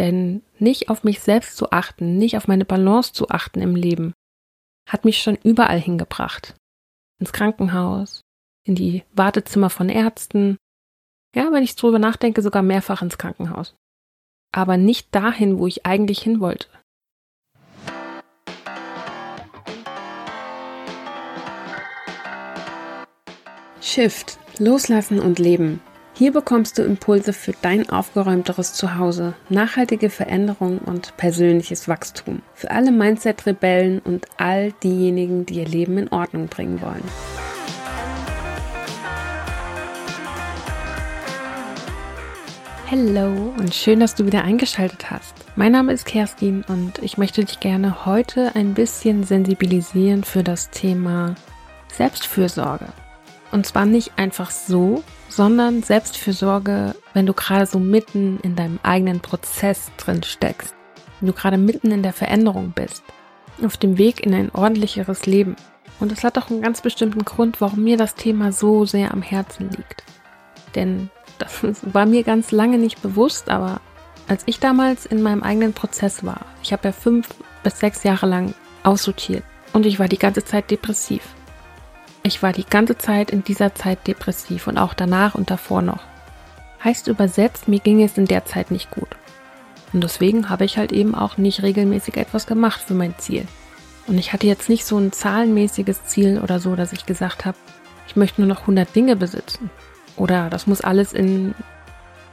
Denn nicht auf mich selbst zu achten, nicht auf meine Balance zu achten im Leben, hat mich schon überall hingebracht. Ins Krankenhaus, in die Wartezimmer von Ärzten. Ja, wenn ich drüber nachdenke, sogar mehrfach ins Krankenhaus. Aber nicht dahin, wo ich eigentlich hin wollte. Shift, loslassen und leben. Hier bekommst du Impulse für dein aufgeräumteres Zuhause, nachhaltige Veränderung und persönliches Wachstum. Für alle Mindset-Rebellen und all diejenigen, die ihr Leben in Ordnung bringen wollen. Hallo und schön, dass du wieder eingeschaltet hast. Mein Name ist Kerstin und ich möchte dich gerne heute ein bisschen sensibilisieren für das Thema Selbstfürsorge. Und zwar nicht einfach so, sondern Selbstfürsorge, wenn du gerade so mitten in deinem eigenen Prozess drin steckst, wenn du gerade mitten in der Veränderung bist, auf dem Weg in ein ordentlicheres Leben. Und es hat auch einen ganz bestimmten Grund, warum mir das Thema so sehr am Herzen liegt. Denn das war mir ganz lange nicht bewusst, aber als ich damals in meinem eigenen Prozess war, ich habe ja fünf bis sechs Jahre lang aussortiert und ich war die ganze Zeit depressiv. Ich war die ganze Zeit in dieser Zeit depressiv und auch danach und davor noch. Heißt übersetzt, mir ging es in der Zeit nicht gut. Und deswegen habe ich halt eben auch nicht regelmäßig etwas gemacht für mein Ziel. Und ich hatte jetzt nicht so ein zahlenmäßiges Ziel oder so, dass ich gesagt habe, ich möchte nur noch 100 Dinge besitzen. Oder das muss alles in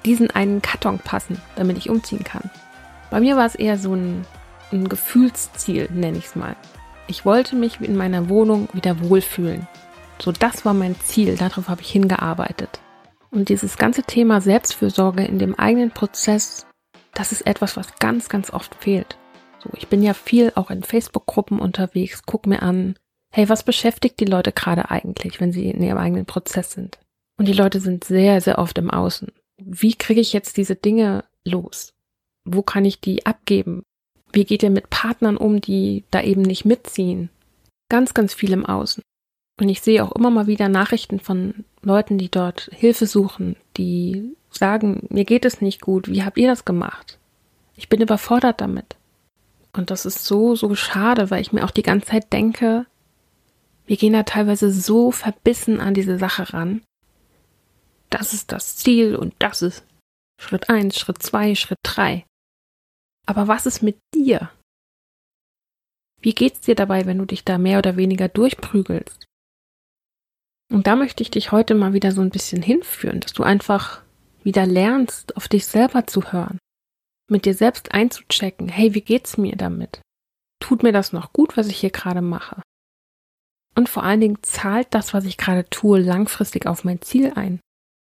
diesen einen Karton passen, damit ich umziehen kann. Bei mir war es eher so ein, ein Gefühlsziel, nenne ich es mal. Ich wollte mich in meiner Wohnung wieder wohlfühlen. So, das war mein Ziel, darauf habe ich hingearbeitet. Und dieses ganze Thema Selbstfürsorge in dem eigenen Prozess, das ist etwas, was ganz, ganz oft fehlt. So, ich bin ja viel auch in Facebook-Gruppen unterwegs, guck mir an, hey, was beschäftigt die Leute gerade eigentlich, wenn sie in ihrem eigenen Prozess sind? Und die Leute sind sehr, sehr oft im Außen. Wie kriege ich jetzt diese Dinge los? Wo kann ich die abgeben? Wie geht ihr mit Partnern um, die da eben nicht mitziehen? Ganz, ganz viel im Außen. Und ich sehe auch immer mal wieder Nachrichten von Leuten, die dort Hilfe suchen, die sagen, mir geht es nicht gut, wie habt ihr das gemacht? Ich bin überfordert damit. Und das ist so, so schade, weil ich mir auch die ganze Zeit denke, wir gehen da teilweise so verbissen an diese Sache ran. Das ist das Ziel und das ist Schritt eins, Schritt zwei, Schritt drei. Aber was ist mit dir? Wie geht's dir dabei, wenn du dich da mehr oder weniger durchprügelst? Und da möchte ich dich heute mal wieder so ein bisschen hinführen, dass du einfach wieder lernst, auf dich selber zu hören, mit dir selbst einzuchecken, hey, wie geht's mir damit? Tut mir das noch gut, was ich hier gerade mache? Und vor allen Dingen zahlt das, was ich gerade tue, langfristig auf mein Ziel ein.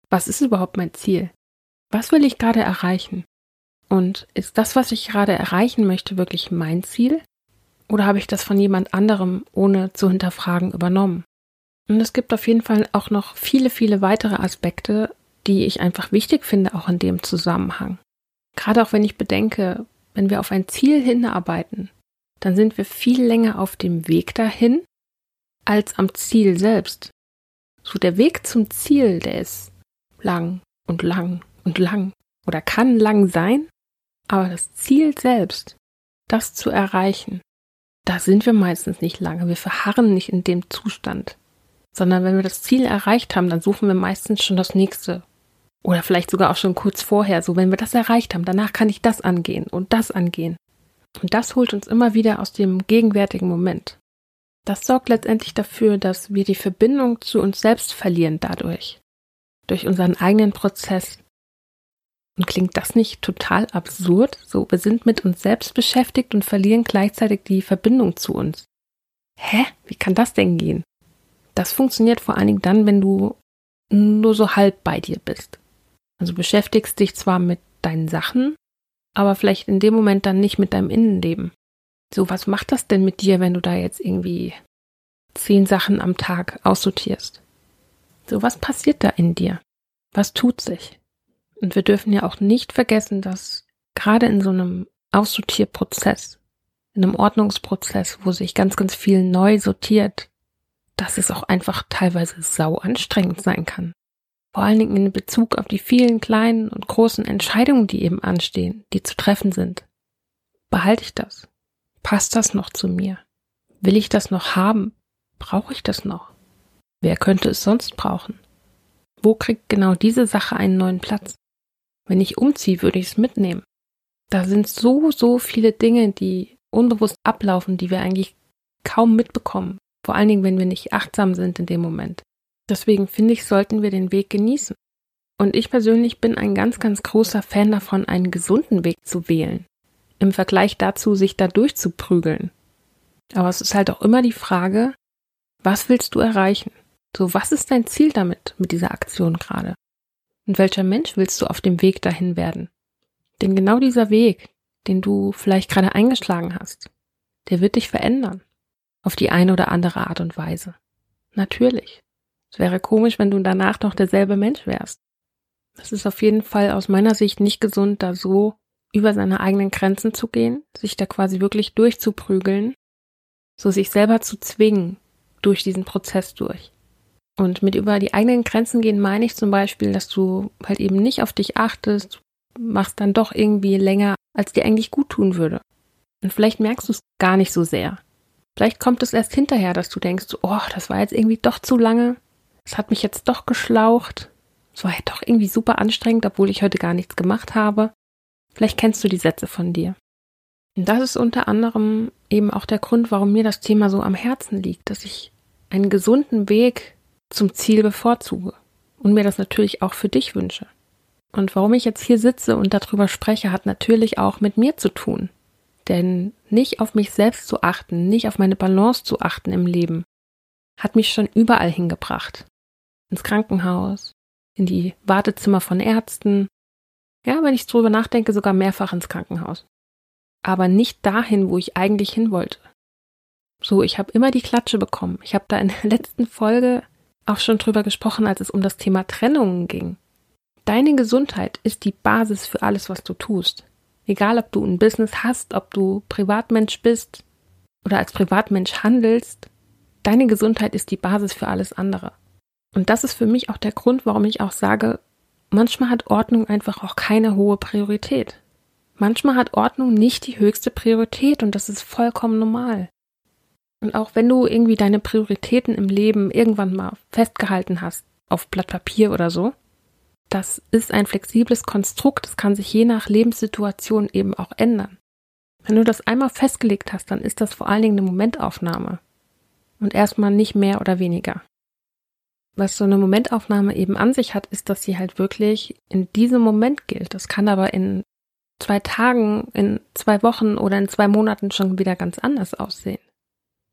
Was ist überhaupt mein Ziel? Was will ich gerade erreichen? Und ist das, was ich gerade erreichen möchte, wirklich mein Ziel? Oder habe ich das von jemand anderem ohne zu hinterfragen übernommen? Und es gibt auf jeden Fall auch noch viele, viele weitere Aspekte, die ich einfach wichtig finde, auch in dem Zusammenhang. Gerade auch wenn ich bedenke, wenn wir auf ein Ziel hinarbeiten, dann sind wir viel länger auf dem Weg dahin als am Ziel selbst. So der Weg zum Ziel, der ist lang und lang und lang oder kann lang sein, aber das Ziel selbst, das zu erreichen, da sind wir meistens nicht lange. Wir verharren nicht in dem Zustand sondern wenn wir das Ziel erreicht haben, dann suchen wir meistens schon das nächste. Oder vielleicht sogar auch schon kurz vorher, so wenn wir das erreicht haben, danach kann ich das angehen und das angehen. Und das holt uns immer wieder aus dem gegenwärtigen Moment. Das sorgt letztendlich dafür, dass wir die Verbindung zu uns selbst verlieren dadurch. Durch unseren eigenen Prozess. Und klingt das nicht total absurd? So, wir sind mit uns selbst beschäftigt und verlieren gleichzeitig die Verbindung zu uns. Hä? Wie kann das denn gehen? Das funktioniert vor allen Dingen dann, wenn du nur so halb bei dir bist. Also beschäftigst dich zwar mit deinen Sachen, aber vielleicht in dem Moment dann nicht mit deinem Innenleben. So, was macht das denn mit dir, wenn du da jetzt irgendwie zehn Sachen am Tag aussortierst? So, was passiert da in dir? Was tut sich? Und wir dürfen ja auch nicht vergessen, dass gerade in so einem Aussortierprozess, in einem Ordnungsprozess, wo sich ganz, ganz viel neu sortiert, dass es auch einfach teilweise sau anstrengend sein kann. vor allen Dingen in Bezug auf die vielen kleinen und großen Entscheidungen, die eben anstehen, die zu treffen sind. Behalte ich das? Passt das noch zu mir? Will ich das noch haben? Brauche ich das noch? Wer könnte es sonst brauchen? Wo kriegt genau diese Sache einen neuen Platz? Wenn ich umziehe, würde ich es mitnehmen. Da sind so, so viele Dinge, die unbewusst ablaufen, die wir eigentlich kaum mitbekommen. Vor allen Dingen, wenn wir nicht achtsam sind in dem Moment. Deswegen finde ich, sollten wir den Weg genießen. Und ich persönlich bin ein ganz, ganz großer Fan davon, einen gesunden Weg zu wählen. Im Vergleich dazu, sich da durchzuprügeln. Aber es ist halt auch immer die Frage, was willst du erreichen? So, was ist dein Ziel damit, mit dieser Aktion gerade? Und welcher Mensch willst du auf dem Weg dahin werden? Denn genau dieser Weg, den du vielleicht gerade eingeschlagen hast, der wird dich verändern. Auf die eine oder andere Art und Weise. Natürlich. Es wäre komisch, wenn du danach noch derselbe Mensch wärst. Es ist auf jeden Fall aus meiner Sicht nicht gesund, da so über seine eigenen Grenzen zu gehen, sich da quasi wirklich durchzuprügeln, so sich selber zu zwingen durch diesen Prozess durch. Und mit über die eigenen Grenzen gehen meine ich zum Beispiel, dass du halt eben nicht auf dich achtest, machst dann doch irgendwie länger, als dir eigentlich gut tun würde. Und vielleicht merkst du es gar nicht so sehr. Vielleicht kommt es erst hinterher, dass du denkst, oh, das war jetzt irgendwie doch zu lange. Es hat mich jetzt doch geschlaucht. Es war ja doch irgendwie super anstrengend, obwohl ich heute gar nichts gemacht habe. Vielleicht kennst du die Sätze von dir. Und das ist unter anderem eben auch der Grund, warum mir das Thema so am Herzen liegt, dass ich einen gesunden Weg zum Ziel bevorzuge und mir das natürlich auch für dich wünsche. Und warum ich jetzt hier sitze und darüber spreche, hat natürlich auch mit mir zu tun. Denn nicht auf mich selbst zu achten, nicht auf meine Balance zu achten im Leben, hat mich schon überall hingebracht. Ins Krankenhaus, in die Wartezimmer von Ärzten. Ja, wenn ich drüber nachdenke, sogar mehrfach ins Krankenhaus. Aber nicht dahin, wo ich eigentlich hin wollte. So, ich habe immer die Klatsche bekommen. Ich habe da in der letzten Folge auch schon drüber gesprochen, als es um das Thema Trennungen ging. Deine Gesundheit ist die Basis für alles, was du tust. Egal, ob du ein Business hast, ob du Privatmensch bist oder als Privatmensch handelst, deine Gesundheit ist die Basis für alles andere. Und das ist für mich auch der Grund, warum ich auch sage, manchmal hat Ordnung einfach auch keine hohe Priorität. Manchmal hat Ordnung nicht die höchste Priorität und das ist vollkommen normal. Und auch wenn du irgendwie deine Prioritäten im Leben irgendwann mal festgehalten hast, auf Blatt Papier oder so, das ist ein flexibles Konstrukt, das kann sich je nach Lebenssituation eben auch ändern. Wenn du das einmal festgelegt hast, dann ist das vor allen Dingen eine Momentaufnahme und erstmal nicht mehr oder weniger. Was so eine Momentaufnahme eben an sich hat, ist, dass sie halt wirklich in diesem Moment gilt. Das kann aber in zwei Tagen, in zwei Wochen oder in zwei Monaten schon wieder ganz anders aussehen.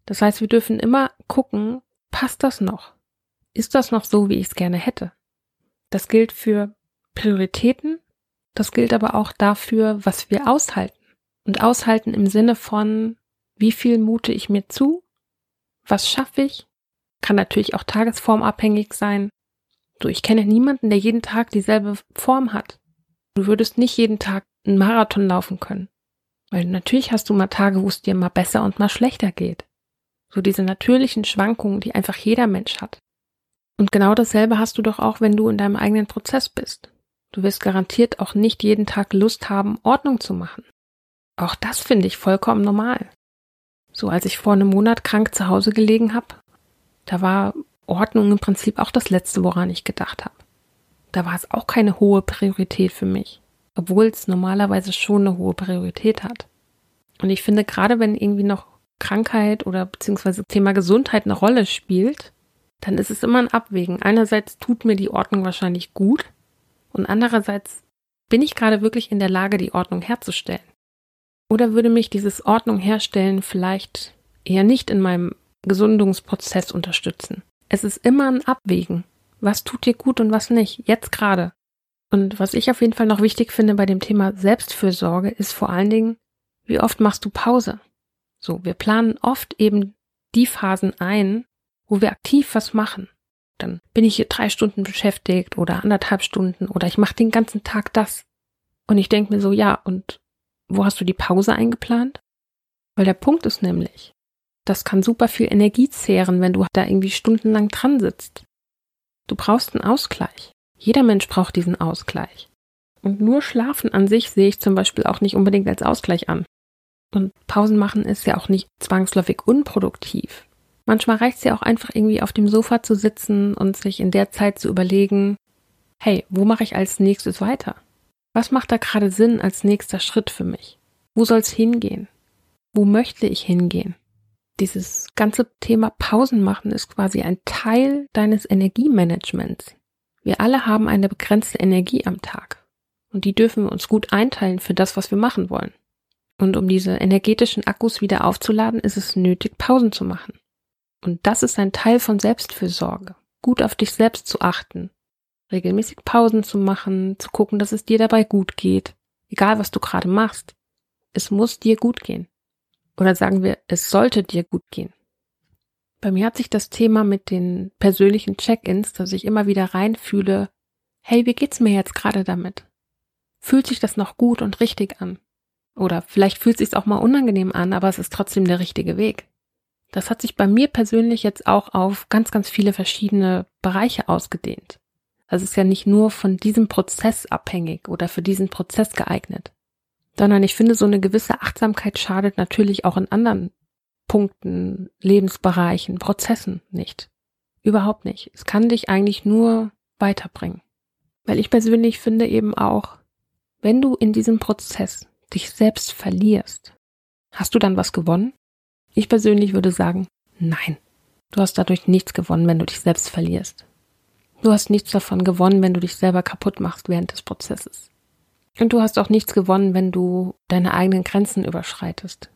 Das heißt, wir dürfen immer gucken, passt das noch? Ist das noch so, wie ich es gerne hätte? Das gilt für Prioritäten, das gilt aber auch dafür, was wir aushalten. Und aushalten im Sinne von, wie viel mute ich mir zu? Was schaffe ich? Kann natürlich auch tagesformabhängig sein. So, ich kenne niemanden, der jeden Tag dieselbe Form hat. Du würdest nicht jeden Tag einen Marathon laufen können. Weil natürlich hast du mal Tage, wo es dir mal besser und mal schlechter geht. So diese natürlichen Schwankungen, die einfach jeder Mensch hat. Und genau dasselbe hast du doch auch, wenn du in deinem eigenen Prozess bist. Du wirst garantiert auch nicht jeden Tag Lust haben, Ordnung zu machen. Auch das finde ich vollkommen normal. So als ich vor einem Monat krank zu Hause gelegen habe, da war Ordnung im Prinzip auch das Letzte, woran ich gedacht habe. Da war es auch keine hohe Priorität für mich, obwohl es normalerweise schon eine hohe Priorität hat. Und ich finde, gerade wenn irgendwie noch Krankheit oder beziehungsweise Thema Gesundheit eine Rolle spielt, dann ist es immer ein Abwägen. Einerseits tut mir die Ordnung wahrscheinlich gut und andererseits bin ich gerade wirklich in der Lage, die Ordnung herzustellen. Oder würde mich dieses Ordnung herstellen vielleicht eher nicht in meinem Gesundungsprozess unterstützen? Es ist immer ein Abwägen. Was tut dir gut und was nicht? Jetzt gerade. Und was ich auf jeden Fall noch wichtig finde bei dem Thema Selbstfürsorge ist vor allen Dingen, wie oft machst du Pause? So, wir planen oft eben die Phasen ein, wo wir aktiv was machen. Dann bin ich hier drei Stunden beschäftigt oder anderthalb Stunden oder ich mache den ganzen Tag das. Und ich denke mir so, ja, und wo hast du die Pause eingeplant? Weil der Punkt ist nämlich, das kann super viel Energie zehren, wenn du da irgendwie stundenlang dran sitzt. Du brauchst einen Ausgleich. Jeder Mensch braucht diesen Ausgleich. Und nur Schlafen an sich sehe ich zum Beispiel auch nicht unbedingt als Ausgleich an. Und Pausen machen ist ja auch nicht zwangsläufig unproduktiv. Manchmal reicht es ja auch einfach irgendwie auf dem Sofa zu sitzen und sich in der Zeit zu überlegen, hey, wo mache ich als nächstes weiter? Was macht da gerade Sinn als nächster Schritt für mich? Wo soll es hingehen? Wo möchte ich hingehen? Dieses ganze Thema Pausen machen ist quasi ein Teil deines Energiemanagements. Wir alle haben eine begrenzte Energie am Tag. Und die dürfen wir uns gut einteilen für das, was wir machen wollen. Und um diese energetischen Akkus wieder aufzuladen, ist es nötig, Pausen zu machen. Und das ist ein Teil von Selbstfürsorge. Gut auf dich selbst zu achten. Regelmäßig Pausen zu machen, zu gucken, dass es dir dabei gut geht. Egal, was du gerade machst. Es muss dir gut gehen. Oder sagen wir, es sollte dir gut gehen. Bei mir hat sich das Thema mit den persönlichen Check-ins, dass ich immer wieder reinfühle, hey, wie geht's mir jetzt gerade damit? Fühlt sich das noch gut und richtig an? Oder vielleicht fühlt es sich auch mal unangenehm an, aber es ist trotzdem der richtige Weg. Das hat sich bei mir persönlich jetzt auch auf ganz, ganz viele verschiedene Bereiche ausgedehnt. Das ist ja nicht nur von diesem Prozess abhängig oder für diesen Prozess geeignet, sondern ich finde, so eine gewisse Achtsamkeit schadet natürlich auch in anderen Punkten, Lebensbereichen, Prozessen nicht. Überhaupt nicht. Es kann dich eigentlich nur weiterbringen. Weil ich persönlich finde eben auch, wenn du in diesem Prozess dich selbst verlierst, hast du dann was gewonnen? Ich persönlich würde sagen, nein. Du hast dadurch nichts gewonnen, wenn du dich selbst verlierst. Du hast nichts davon gewonnen, wenn du dich selber kaputt machst während des Prozesses. Und du hast auch nichts gewonnen, wenn du deine eigenen Grenzen überschreitest.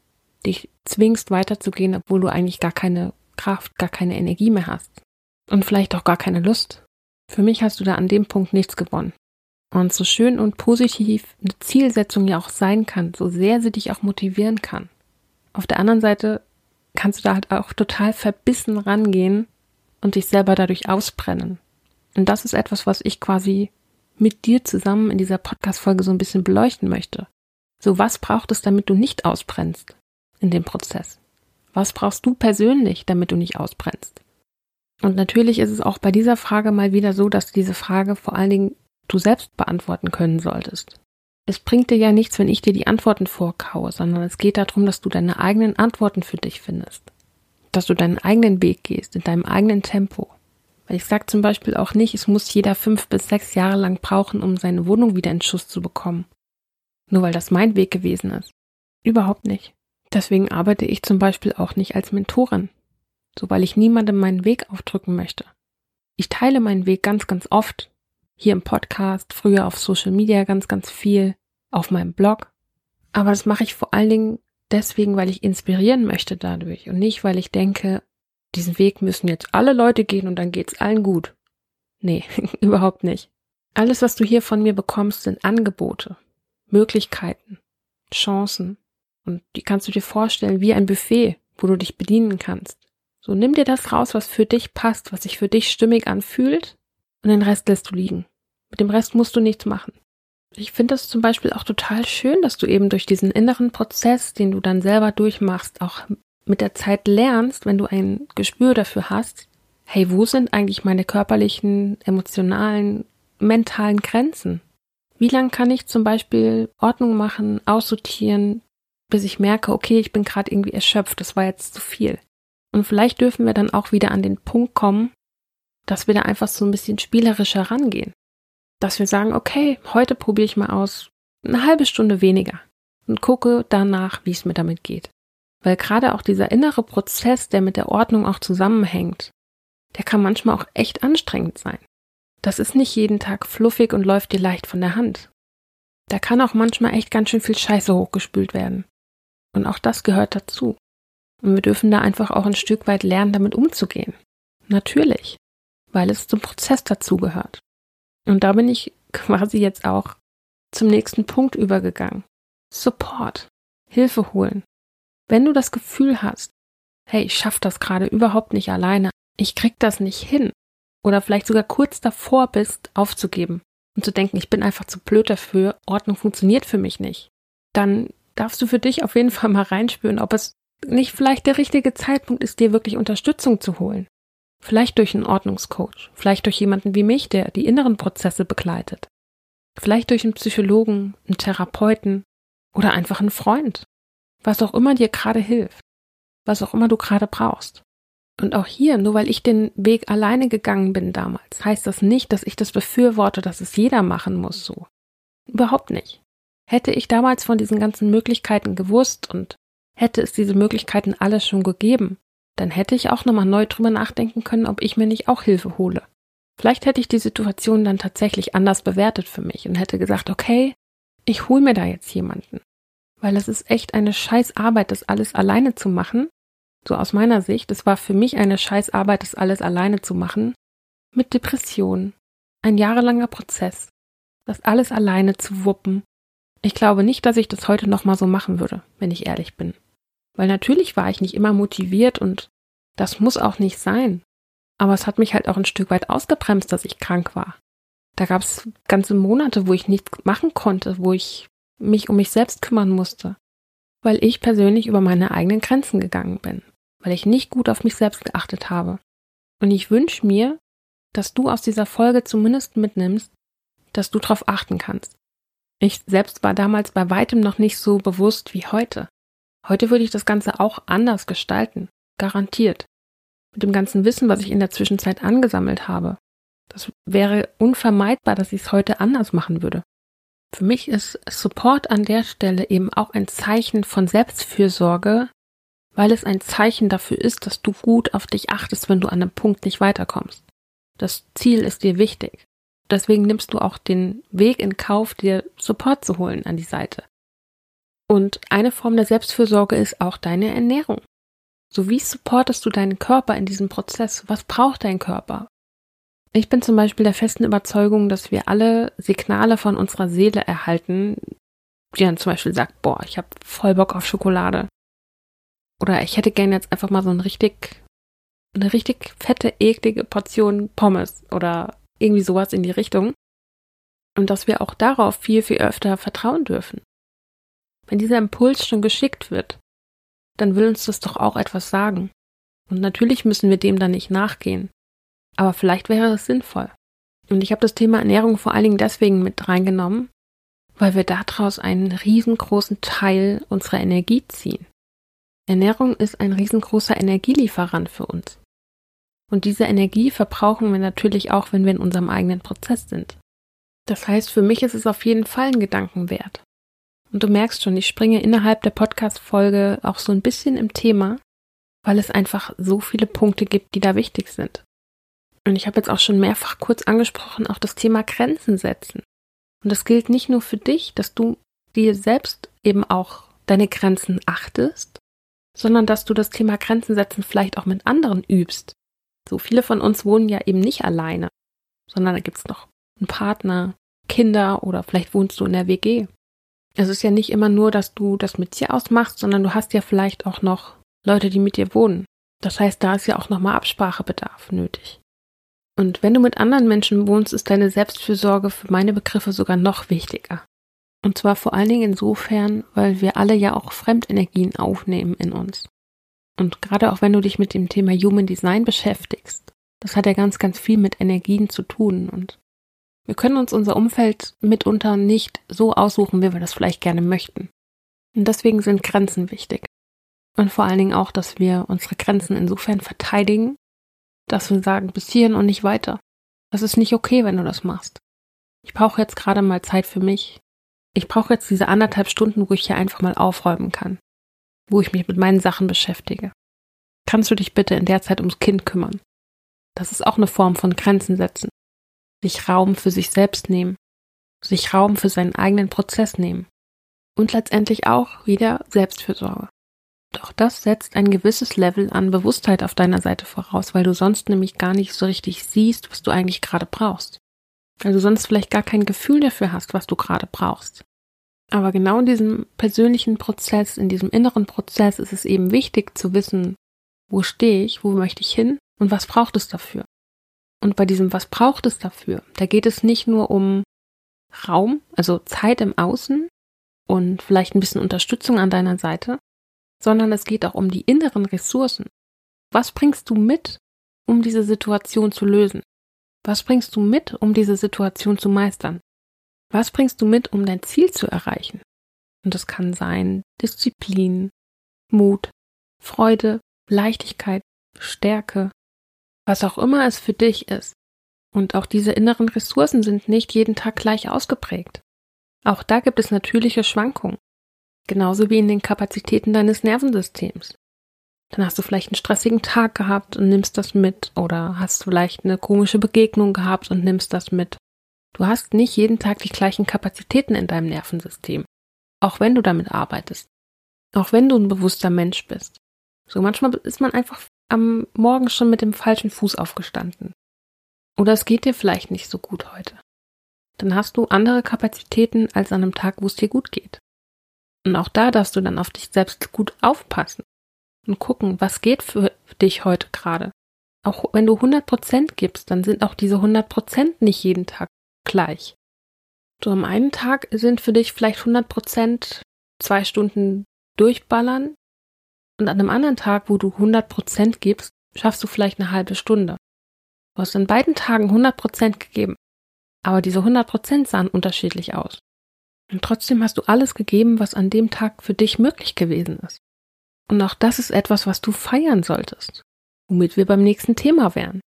Dich zwingst weiterzugehen, obwohl du eigentlich gar keine Kraft, gar keine Energie mehr hast. Und vielleicht auch gar keine Lust. Für mich hast du da an dem Punkt nichts gewonnen. Und so schön und positiv eine Zielsetzung ja auch sein kann, so sehr sie dich auch motivieren kann. Auf der anderen Seite kannst du da halt auch total verbissen rangehen und dich selber dadurch ausbrennen. Und das ist etwas, was ich quasi mit dir zusammen in dieser Podcast-Folge so ein bisschen beleuchten möchte. So, was braucht es, damit du nicht ausbrennst in dem Prozess? Was brauchst du persönlich, damit du nicht ausbrennst? Und natürlich ist es auch bei dieser Frage mal wieder so, dass diese Frage vor allen Dingen du selbst beantworten können solltest. Es bringt dir ja nichts, wenn ich dir die Antworten vorkaue, sondern es geht darum, dass du deine eigenen Antworten für dich findest. Dass du deinen eigenen Weg gehst, in deinem eigenen Tempo. Weil ich sage zum Beispiel auch nicht, es muss jeder fünf bis sechs Jahre lang brauchen, um seine Wohnung wieder in Schuss zu bekommen. Nur weil das mein Weg gewesen ist. Überhaupt nicht. Deswegen arbeite ich zum Beispiel auch nicht als Mentorin. So weil ich niemandem meinen Weg aufdrücken möchte. Ich teile meinen Weg ganz, ganz oft, hier im Podcast, früher auf Social Media ganz, ganz viel, auf meinem Blog. Aber das mache ich vor allen Dingen deswegen, weil ich inspirieren möchte dadurch und nicht, weil ich denke, diesen Weg müssen jetzt alle Leute gehen und dann geht's allen gut. Nee, überhaupt nicht. Alles, was du hier von mir bekommst, sind Angebote, Möglichkeiten, Chancen. Und die kannst du dir vorstellen wie ein Buffet, wo du dich bedienen kannst. So nimm dir das raus, was für dich passt, was sich für dich stimmig anfühlt und den Rest lässt du liegen. Mit dem Rest musst du nichts machen. Ich finde das zum Beispiel auch total schön, dass du eben durch diesen inneren Prozess, den du dann selber durchmachst, auch mit der Zeit lernst, wenn du ein Gespür dafür hast, hey, wo sind eigentlich meine körperlichen, emotionalen, mentalen Grenzen? Wie lang kann ich zum Beispiel Ordnung machen, aussortieren, bis ich merke, okay, ich bin gerade irgendwie erschöpft, das war jetzt zu viel. Und vielleicht dürfen wir dann auch wieder an den Punkt kommen, dass wir da einfach so ein bisschen spielerischer rangehen. Dass wir sagen, okay, heute probiere ich mal aus eine halbe Stunde weniger und gucke danach, wie es mir damit geht. Weil gerade auch dieser innere Prozess, der mit der Ordnung auch zusammenhängt, der kann manchmal auch echt anstrengend sein. Das ist nicht jeden Tag fluffig und läuft dir leicht von der Hand. Da kann auch manchmal echt ganz schön viel Scheiße hochgespült werden. Und auch das gehört dazu. Und wir dürfen da einfach auch ein Stück weit lernen, damit umzugehen. Natürlich weil es zum Prozess dazugehört. Und da bin ich quasi jetzt auch zum nächsten Punkt übergegangen. Support. Hilfe holen. Wenn du das Gefühl hast, hey, ich schaff das gerade überhaupt nicht alleine, ich krieg das nicht hin, oder vielleicht sogar kurz davor bist, aufzugeben und zu denken, ich bin einfach zu blöd dafür, Ordnung funktioniert für mich nicht, dann darfst du für dich auf jeden Fall mal reinspüren, ob es nicht vielleicht der richtige Zeitpunkt ist, dir wirklich Unterstützung zu holen. Vielleicht durch einen Ordnungscoach, vielleicht durch jemanden wie mich, der die inneren Prozesse begleitet. Vielleicht durch einen Psychologen, einen Therapeuten oder einfach einen Freund. Was auch immer dir gerade hilft. Was auch immer du gerade brauchst. Und auch hier, nur weil ich den Weg alleine gegangen bin damals, heißt das nicht, dass ich das befürworte, dass es jeder machen muss so. Überhaupt nicht. Hätte ich damals von diesen ganzen Möglichkeiten gewusst und hätte es diese Möglichkeiten alles schon gegeben, dann hätte ich auch nochmal neu drüber nachdenken können, ob ich mir nicht auch Hilfe hole. Vielleicht hätte ich die Situation dann tatsächlich anders bewertet für mich und hätte gesagt, okay, ich hole mir da jetzt jemanden. Weil es ist echt eine scheiß Arbeit, das alles alleine zu machen. So aus meiner Sicht, es war für mich eine scheiß Arbeit, das alles alleine zu machen. Mit Depressionen. Ein jahrelanger Prozess. Das alles alleine zu wuppen ich glaube nicht, dass ich das heute nochmal so machen würde, wenn ich ehrlich bin. Weil natürlich war ich nicht immer motiviert und das muss auch nicht sein. Aber es hat mich halt auch ein Stück weit ausgebremst, dass ich krank war. Da gab es ganze Monate, wo ich nichts machen konnte, wo ich mich um mich selbst kümmern musste. Weil ich persönlich über meine eigenen Grenzen gegangen bin. Weil ich nicht gut auf mich selbst geachtet habe. Und ich wünsche mir, dass du aus dieser Folge zumindest mitnimmst, dass du darauf achten kannst. Ich selbst war damals bei weitem noch nicht so bewusst wie heute. Heute würde ich das Ganze auch anders gestalten. Garantiert. Mit dem ganzen Wissen, was ich in der Zwischenzeit angesammelt habe. Das wäre unvermeidbar, dass ich es heute anders machen würde. Für mich ist Support an der Stelle eben auch ein Zeichen von Selbstfürsorge, weil es ein Zeichen dafür ist, dass du gut auf dich achtest, wenn du an einem Punkt nicht weiterkommst. Das Ziel ist dir wichtig deswegen nimmst du auch den Weg in Kauf, dir Support zu holen an die Seite. Und eine Form der Selbstfürsorge ist auch deine Ernährung. So wie supportest du deinen Körper in diesem Prozess? Was braucht dein Körper? Ich bin zum Beispiel der festen Überzeugung, dass wir alle Signale von unserer Seele erhalten, die dann zum Beispiel sagt, boah, ich habe voll Bock auf Schokolade. Oder ich hätte gerne jetzt einfach mal so ein richtig, eine richtig fette, eklige Portion Pommes oder irgendwie sowas in die Richtung. Und dass wir auch darauf viel, viel öfter vertrauen dürfen. Wenn dieser Impuls schon geschickt wird, dann will uns das doch auch etwas sagen. Und natürlich müssen wir dem dann nicht nachgehen. Aber vielleicht wäre es sinnvoll. Und ich habe das Thema Ernährung vor allen Dingen deswegen mit reingenommen, weil wir daraus einen riesengroßen Teil unserer Energie ziehen. Ernährung ist ein riesengroßer Energielieferant für uns. Und diese Energie verbrauchen wir natürlich auch, wenn wir in unserem eigenen Prozess sind. Das heißt, für mich ist es auf jeden Fall ein Gedanken wert. Und du merkst schon, ich springe innerhalb der Podcast-Folge auch so ein bisschen im Thema, weil es einfach so viele Punkte gibt, die da wichtig sind. Und ich habe jetzt auch schon mehrfach kurz angesprochen, auch das Thema Grenzen setzen. Und das gilt nicht nur für dich, dass du dir selbst eben auch deine Grenzen achtest, sondern dass du das Thema Grenzen setzen vielleicht auch mit anderen übst. So viele von uns wohnen ja eben nicht alleine, sondern da gibt's noch einen Partner, Kinder oder vielleicht wohnst du in der WG. Es ist ja nicht immer nur, dass du das mit dir ausmachst, sondern du hast ja vielleicht auch noch Leute, die mit dir wohnen. Das heißt, da ist ja auch nochmal Absprachebedarf nötig. Und wenn du mit anderen Menschen wohnst, ist deine Selbstfürsorge für meine Begriffe sogar noch wichtiger. Und zwar vor allen Dingen insofern, weil wir alle ja auch Fremdenergien aufnehmen in uns. Und gerade auch wenn du dich mit dem Thema Human Design beschäftigst, das hat ja ganz, ganz viel mit Energien zu tun. Und wir können uns unser Umfeld mitunter nicht so aussuchen, wie wir das vielleicht gerne möchten. Und deswegen sind Grenzen wichtig. Und vor allen Dingen auch, dass wir unsere Grenzen insofern verteidigen, dass wir sagen, bis hierhin und nicht weiter. Das ist nicht okay, wenn du das machst. Ich brauche jetzt gerade mal Zeit für mich. Ich brauche jetzt diese anderthalb Stunden, wo ich hier einfach mal aufräumen kann wo ich mich mit meinen Sachen beschäftige. Kannst du dich bitte in der Zeit ums Kind kümmern? Das ist auch eine Form von Grenzen setzen. Sich Raum für sich selbst nehmen. Sich Raum für seinen eigenen Prozess nehmen. Und letztendlich auch wieder Selbstfürsorge. Doch das setzt ein gewisses Level an Bewusstheit auf deiner Seite voraus, weil du sonst nämlich gar nicht so richtig siehst, was du eigentlich gerade brauchst. Weil du sonst vielleicht gar kein Gefühl dafür hast, was du gerade brauchst. Aber genau in diesem persönlichen Prozess, in diesem inneren Prozess ist es eben wichtig zu wissen, wo stehe ich, wo möchte ich hin und was braucht es dafür. Und bei diesem, was braucht es dafür, da geht es nicht nur um Raum, also Zeit im Außen und vielleicht ein bisschen Unterstützung an deiner Seite, sondern es geht auch um die inneren Ressourcen. Was bringst du mit, um diese Situation zu lösen? Was bringst du mit, um diese Situation zu meistern? Was bringst du mit, um dein Ziel zu erreichen? Und das kann sein Disziplin, Mut, Freude, Leichtigkeit, Stärke, was auch immer es für dich ist. Und auch diese inneren Ressourcen sind nicht jeden Tag gleich ausgeprägt. Auch da gibt es natürliche Schwankungen, genauso wie in den Kapazitäten deines Nervensystems. Dann hast du vielleicht einen stressigen Tag gehabt und nimmst das mit oder hast vielleicht eine komische Begegnung gehabt und nimmst das mit. Du hast nicht jeden Tag die gleichen Kapazitäten in deinem Nervensystem, auch wenn du damit arbeitest, auch wenn du ein bewusster Mensch bist. So manchmal ist man einfach am Morgen schon mit dem falschen Fuß aufgestanden. Oder es geht dir vielleicht nicht so gut heute. Dann hast du andere Kapazitäten als an einem Tag, wo es dir gut geht. Und auch da darfst du dann auf dich selbst gut aufpassen und gucken, was geht für dich heute gerade. Auch wenn du 100% gibst, dann sind auch diese 100% nicht jeden Tag gleich. So am einen Tag sind für dich vielleicht 100% zwei Stunden durchballern und an einem anderen Tag, wo du 100% gibst, schaffst du vielleicht eine halbe Stunde. Du hast an beiden Tagen 100% gegeben, aber diese 100% sahen unterschiedlich aus. Und trotzdem hast du alles gegeben, was an dem Tag für dich möglich gewesen ist. Und auch das ist etwas, was du feiern solltest, womit wir beim nächsten Thema wären.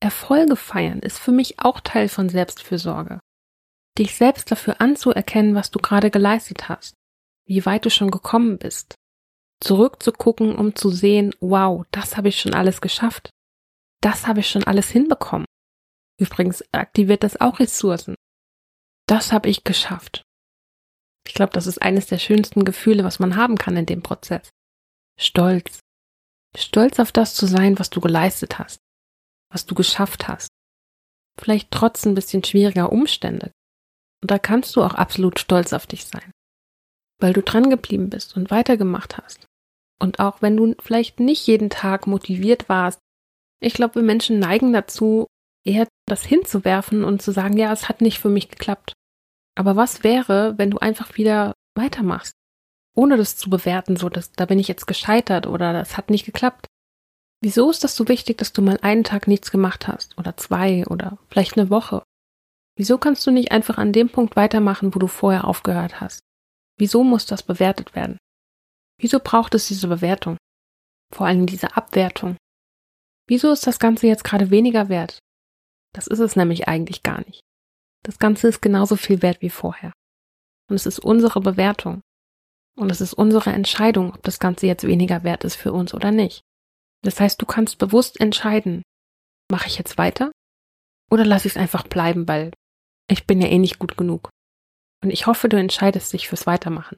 Erfolge feiern ist für mich auch Teil von Selbstfürsorge. Dich selbst dafür anzuerkennen, was du gerade geleistet hast, wie weit du schon gekommen bist. Zurückzugucken, um zu sehen, wow, das habe ich schon alles geschafft. Das habe ich schon alles hinbekommen. Übrigens aktiviert das auch Ressourcen. Das habe ich geschafft. Ich glaube, das ist eines der schönsten Gefühle, was man haben kann in dem Prozess. Stolz. Stolz auf das zu sein, was du geleistet hast was du geschafft hast. Vielleicht trotz ein bisschen schwieriger Umstände. Und da kannst du auch absolut stolz auf dich sein. Weil du dran geblieben bist und weitergemacht hast. Und auch wenn du vielleicht nicht jeden Tag motiviert warst, ich glaube, wir Menschen neigen dazu, eher das hinzuwerfen und zu sagen, ja, es hat nicht für mich geklappt. Aber was wäre, wenn du einfach wieder weitermachst? Ohne das zu bewerten, so dass da bin ich jetzt gescheitert oder das hat nicht geklappt. Wieso ist das so wichtig, dass du mal einen Tag nichts gemacht hast oder zwei oder vielleicht eine Woche? Wieso kannst du nicht einfach an dem Punkt weitermachen, wo du vorher aufgehört hast? Wieso muss das bewertet werden? Wieso braucht es diese Bewertung? Vor allem diese Abwertung. Wieso ist das Ganze jetzt gerade weniger wert? Das ist es nämlich eigentlich gar nicht. Das Ganze ist genauso viel wert wie vorher. Und es ist unsere Bewertung. Und es ist unsere Entscheidung, ob das Ganze jetzt weniger wert ist für uns oder nicht. Das heißt, du kannst bewusst entscheiden, mache ich jetzt weiter oder lasse ich es einfach bleiben, weil ich bin ja eh nicht gut genug. Und ich hoffe, du entscheidest dich fürs Weitermachen.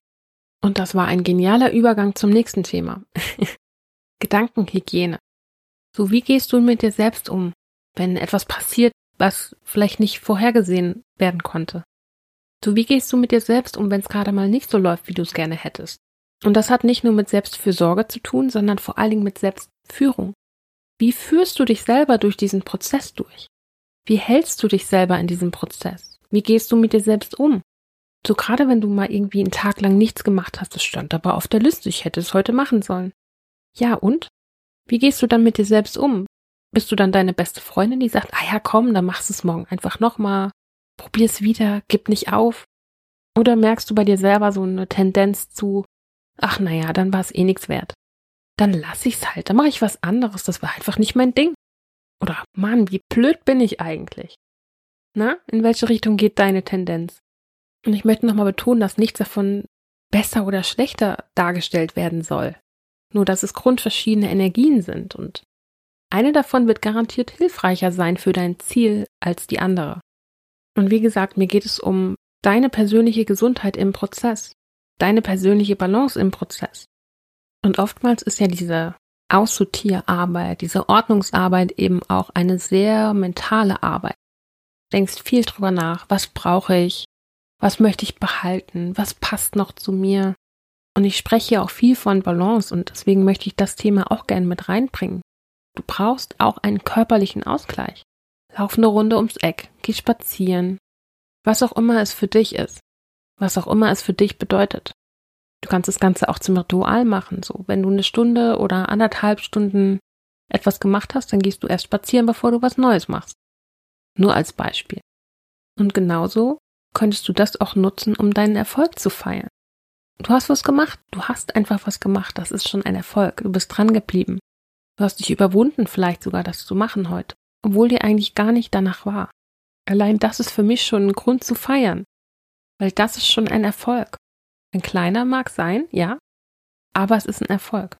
Und das war ein genialer Übergang zum nächsten Thema. Gedankenhygiene. So wie gehst du mit dir selbst um, wenn etwas passiert, was vielleicht nicht vorhergesehen werden konnte? So wie gehst du mit dir selbst um, wenn es gerade mal nicht so läuft, wie du es gerne hättest? Und das hat nicht nur mit Selbstfürsorge zu tun, sondern vor allen Dingen mit Selbstführung. Wie führst du dich selber durch diesen Prozess durch? Wie hältst du dich selber in diesem Prozess? Wie gehst du mit dir selbst um? So gerade wenn du mal irgendwie einen Tag lang nichts gemacht hast, das stand aber auf der Liste, ich hätte es heute machen sollen. Ja, und? Wie gehst du dann mit dir selbst um? Bist du dann deine beste Freundin, die sagt, ah ja, komm, dann machst du es morgen einfach nochmal, probier's wieder, gib nicht auf? Oder merkst du bei dir selber so eine Tendenz zu, ach naja, dann war es eh nichts wert. Dann lass ich's halt, dann mache ich was anderes, das war einfach nicht mein Ding. Oder Mann, wie blöd bin ich eigentlich? Na, in welche Richtung geht deine Tendenz? Und ich möchte nochmal betonen, dass nichts davon besser oder schlechter dargestellt werden soll. Nur dass es grundverschiedene Energien sind und eine davon wird garantiert hilfreicher sein für dein Ziel als die andere. Und wie gesagt, mir geht es um deine persönliche Gesundheit im Prozess deine persönliche Balance im Prozess. Und oftmals ist ja diese Aussortierarbeit, diese Ordnungsarbeit eben auch eine sehr mentale Arbeit. Denkst viel drüber nach, was brauche ich, was möchte ich behalten, was passt noch zu mir. Und ich spreche ja auch viel von Balance und deswegen möchte ich das Thema auch gerne mit reinbringen. Du brauchst auch einen körperlichen Ausgleich. Lauf eine Runde ums Eck, geh spazieren, was auch immer es für dich ist was auch immer es für dich bedeutet. Du kannst das Ganze auch zum Ritual machen, so wenn du eine Stunde oder anderthalb Stunden etwas gemacht hast, dann gehst du erst spazieren, bevor du was Neues machst. Nur als Beispiel. Und genauso könntest du das auch nutzen, um deinen Erfolg zu feiern. Du hast was gemacht, du hast einfach was gemacht, das ist schon ein Erfolg, du bist dran geblieben. Du hast dich überwunden, vielleicht sogar das zu machen heute, obwohl dir eigentlich gar nicht danach war. Allein das ist für mich schon ein Grund zu feiern, weil das ist schon ein Erfolg. Ein kleiner mag sein, ja, aber es ist ein Erfolg.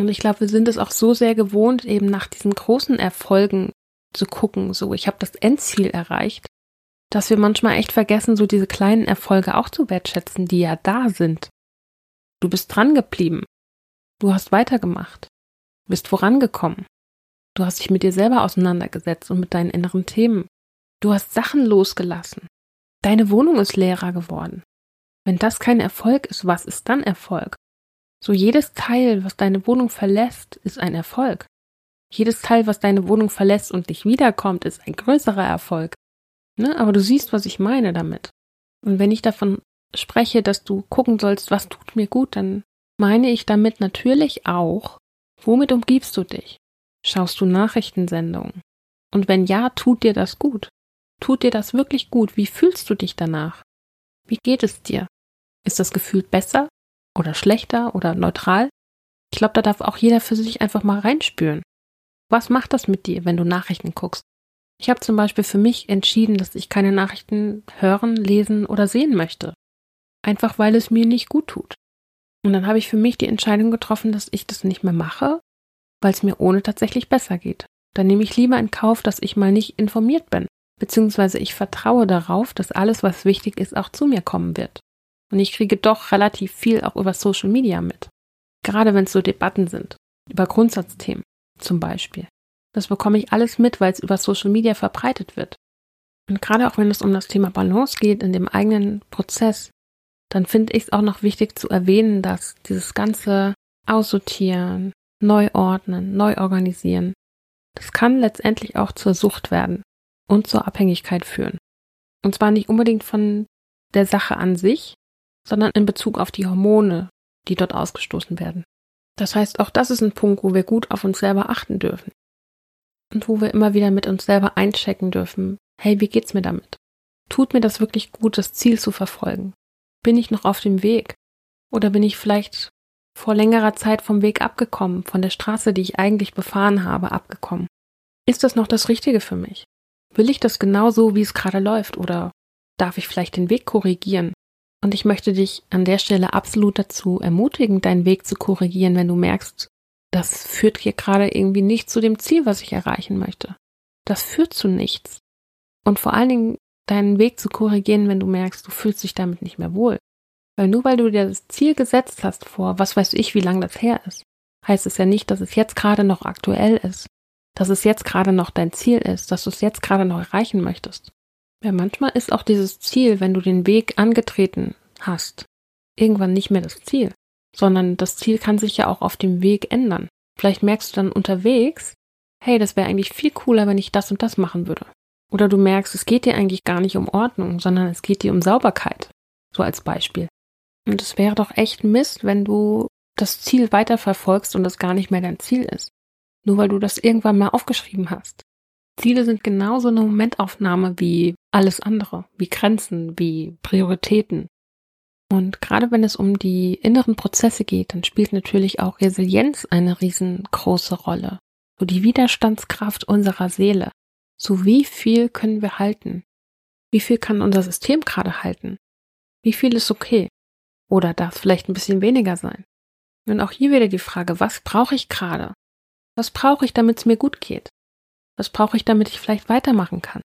Und ich glaube, wir sind es auch so sehr gewohnt, eben nach diesen großen Erfolgen zu gucken, so ich habe das Endziel erreicht, dass wir manchmal echt vergessen, so diese kleinen Erfolge auch zu wertschätzen, die ja da sind. Du bist dran geblieben. Du hast weitergemacht. Du bist vorangekommen. Du hast dich mit dir selber auseinandergesetzt und mit deinen inneren Themen. Du hast Sachen losgelassen. Deine Wohnung ist leerer geworden. Wenn das kein Erfolg ist, was ist dann Erfolg? So jedes Teil, was deine Wohnung verlässt, ist ein Erfolg. Jedes Teil, was deine Wohnung verlässt und dich wiederkommt, ist ein größerer Erfolg. Ne? Aber du siehst, was ich meine damit. Und wenn ich davon spreche, dass du gucken sollst, was tut mir gut, dann meine ich damit natürlich auch, womit umgibst du dich? Schaust du Nachrichtensendungen? Und wenn ja, tut dir das gut? Tut dir das wirklich gut? Wie fühlst du dich danach? Wie geht es dir? Ist das Gefühl besser oder schlechter oder neutral? Ich glaube, da darf auch jeder für sich einfach mal reinspüren. Was macht das mit dir, wenn du Nachrichten guckst? Ich habe zum Beispiel für mich entschieden, dass ich keine Nachrichten hören, lesen oder sehen möchte. Einfach weil es mir nicht gut tut. Und dann habe ich für mich die Entscheidung getroffen, dass ich das nicht mehr mache, weil es mir ohne tatsächlich besser geht. Dann nehme ich lieber in Kauf, dass ich mal nicht informiert bin. Beziehungsweise ich vertraue darauf, dass alles, was wichtig ist, auch zu mir kommen wird. Und ich kriege doch relativ viel auch über Social Media mit. Gerade wenn es so Debatten sind. Über Grundsatzthemen zum Beispiel. Das bekomme ich alles mit, weil es über Social Media verbreitet wird. Und gerade auch wenn es um das Thema Balance geht in dem eigenen Prozess, dann finde ich es auch noch wichtig zu erwähnen, dass dieses ganze Aussortieren, Neuordnen, Neuorganisieren, das kann letztendlich auch zur Sucht werden und zur Abhängigkeit führen. Und zwar nicht unbedingt von der Sache an sich, sondern in Bezug auf die Hormone, die dort ausgestoßen werden. Das heißt, auch das ist ein Punkt, wo wir gut auf uns selber achten dürfen und wo wir immer wieder mit uns selber einchecken dürfen. Hey, wie geht's mir damit? Tut mir das wirklich gut, das Ziel zu verfolgen? Bin ich noch auf dem Weg? Oder bin ich vielleicht vor längerer Zeit vom Weg abgekommen, von der Straße, die ich eigentlich befahren habe, abgekommen? Ist das noch das Richtige für mich? Will ich das genau so, wie es gerade läuft? Oder darf ich vielleicht den Weg korrigieren? Und ich möchte dich an der Stelle absolut dazu ermutigen, deinen Weg zu korrigieren, wenn du merkst, das führt hier gerade irgendwie nicht zu dem Ziel, was ich erreichen möchte. Das führt zu nichts. Und vor allen Dingen deinen Weg zu korrigieren, wenn du merkst, du fühlst dich damit nicht mehr wohl. Weil nur weil du dir das Ziel gesetzt hast vor, was weiß ich, wie lang das her ist, heißt es ja nicht, dass es jetzt gerade noch aktuell ist, dass es jetzt gerade noch dein Ziel ist, dass du es jetzt gerade noch erreichen möchtest. Ja, manchmal ist auch dieses Ziel, wenn du den Weg angetreten hast, irgendwann nicht mehr das Ziel sondern das Ziel kann sich ja auch auf dem Weg ändern. Vielleicht merkst du dann unterwegs, hey, das wäre eigentlich viel cooler, wenn ich das und das machen würde. Oder du merkst, es geht dir eigentlich gar nicht um Ordnung, sondern es geht dir um Sauberkeit. So als Beispiel. Und es wäre doch echt Mist, wenn du das Ziel weiterverfolgst und das gar nicht mehr dein Ziel ist. Nur weil du das irgendwann mal aufgeschrieben hast. Ziele sind genauso eine Momentaufnahme wie alles andere, wie Grenzen, wie Prioritäten, und gerade wenn es um die inneren Prozesse geht, dann spielt natürlich auch Resilienz eine riesengroße Rolle. So die Widerstandskraft unserer Seele. So wie viel können wir halten? Wie viel kann unser System gerade halten? Wie viel ist okay? Oder darf es vielleicht ein bisschen weniger sein? Und auch hier wieder die Frage, was brauche ich gerade? Was brauche ich, damit es mir gut geht? Was brauche ich, damit ich vielleicht weitermachen kann?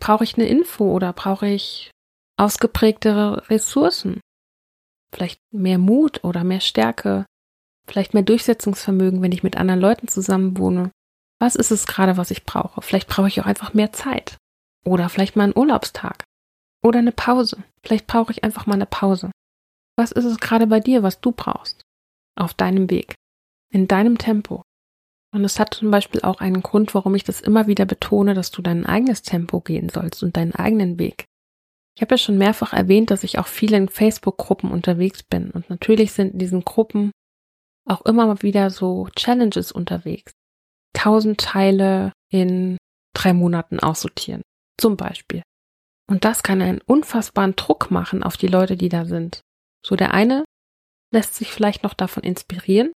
Brauche ich eine Info oder brauche ich ausgeprägtere Ressourcen, vielleicht mehr Mut oder mehr Stärke, vielleicht mehr Durchsetzungsvermögen, wenn ich mit anderen Leuten zusammen wohne. Was ist es gerade, was ich brauche? Vielleicht brauche ich auch einfach mehr Zeit. Oder vielleicht mal einen Urlaubstag. Oder eine Pause. Vielleicht brauche ich einfach mal eine Pause. Was ist es gerade bei dir, was du brauchst? Auf deinem Weg. In deinem Tempo. Und es hat zum Beispiel auch einen Grund, warum ich das immer wieder betone, dass du dein eigenes Tempo gehen sollst und deinen eigenen Weg. Ich habe ja schon mehrfach erwähnt, dass ich auch viel in Facebook-Gruppen unterwegs bin. Und natürlich sind in diesen Gruppen auch immer mal wieder so Challenges unterwegs. tausend Teile in drei Monaten aussortieren. Zum Beispiel. Und das kann einen unfassbaren Druck machen auf die Leute, die da sind. So der eine lässt sich vielleicht noch davon inspirieren,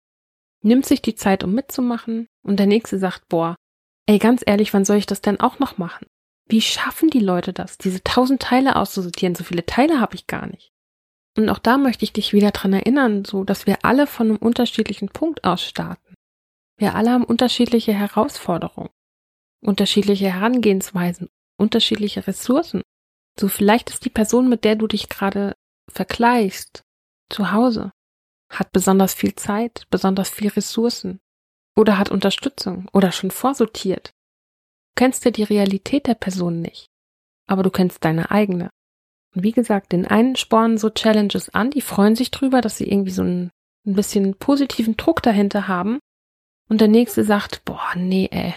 nimmt sich die Zeit, um mitzumachen, und der nächste sagt, boah, ey, ganz ehrlich, wann soll ich das denn auch noch machen? Wie schaffen die Leute das, diese tausend Teile auszusortieren? So viele Teile habe ich gar nicht. Und auch da möchte ich dich wieder dran erinnern, so dass wir alle von einem unterschiedlichen Punkt aus starten. Wir alle haben unterschiedliche Herausforderungen, unterschiedliche Herangehensweisen, unterschiedliche Ressourcen. So vielleicht ist die Person, mit der du dich gerade vergleichst, zu Hause, hat besonders viel Zeit, besonders viel Ressourcen oder hat Unterstützung oder schon vorsortiert. Du kennst ja die Realität der Person nicht, aber du kennst deine eigene. Und wie gesagt, den einen spornen so Challenges an, die freuen sich drüber, dass sie irgendwie so ein, ein bisschen positiven Druck dahinter haben. Und der nächste sagt, boah, nee, ey,